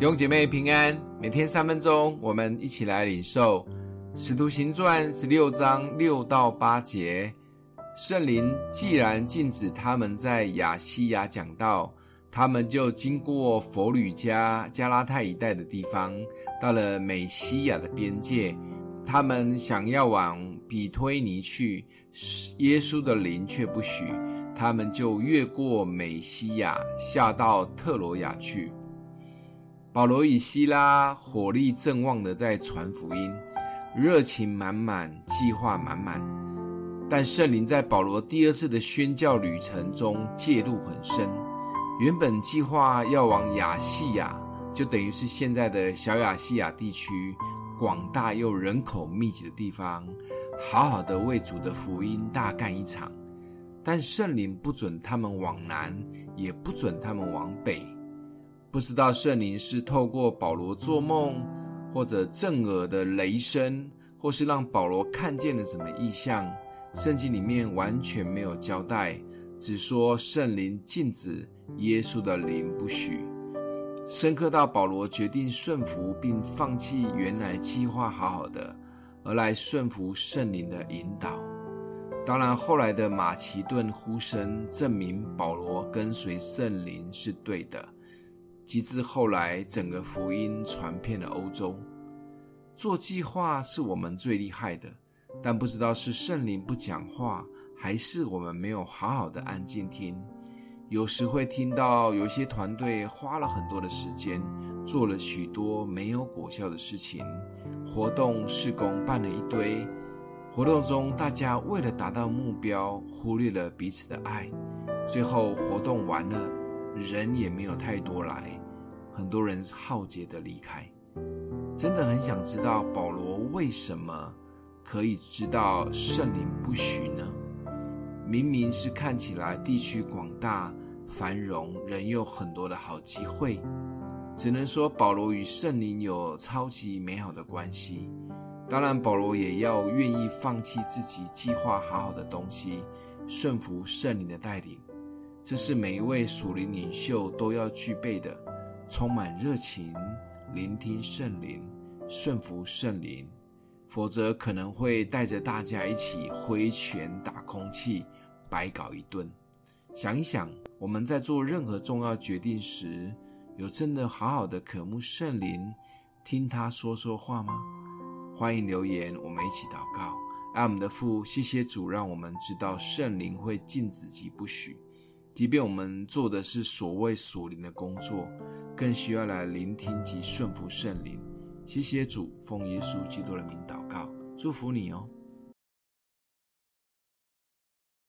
弟兄姐妹平安，每天三分钟，我们一起来领受《使徒行传》十六章六到八节。圣灵既然禁止他们在亚细亚讲道，他们就经过佛吕加、加拉太一带的地方，到了美西亚的边界。他们想要往比推尼去，耶稣的灵却不许，他们就越过美西亚，下到特罗亚去。保罗与西拉火力正旺的在传福音，热情满满，计划满满。但圣灵在保罗第二次的宣教旅程中介入很深。原本计划要往亚细亚，就等于是现在的小亚细亚地区，广大又人口密集的地方，好好的为主的福音大干一场。但圣灵不准他们往南，也不准他们往北。不知道圣灵是透过保罗做梦，或者震耳的雷声，或是让保罗看见了什么异象。圣经里面完全没有交代，只说圣灵禁止耶稣的灵不许。深刻到保罗决定顺服，并放弃原来计划好好的，而来顺服圣灵的引导。当然，后来的马其顿呼声证明保罗跟随圣灵是对的。及至后来，整个福音传遍了欧洲。做计划是我们最厉害的，但不知道是圣灵不讲话，还是我们没有好好的安静听。有时会听到有些团队花了很多的时间，做了许多没有果效的事情，活动事工办了一堆，活动中大家为了达到目标，忽略了彼此的爱，最后活动完了。人也没有太多来，很多人浩劫的离开。真的很想知道保罗为什么可以知道圣灵不许呢？明明是看起来地区广大繁荣，人又很多的好机会，只能说保罗与圣灵有超级美好的关系。当然，保罗也要愿意放弃自己计划好好的东西，顺服圣灵的带领。这是每一位属灵领袖都要具备的，充满热情，聆听圣灵，顺服圣灵，否则可能会带着大家一起挥拳打空气，白搞一顿。想一想，我们在做任何重要决定时，有真的好好的渴慕圣灵，听他说说话吗？欢迎留言，我们一起祷告。爱我们的父，谢谢主，让我们知道圣灵会禁止及不许。即便我们做的是所谓属灵的工作，更需要来聆听及顺服圣灵。谢谢主，奉耶稣基督的名祷告，祝福你哦。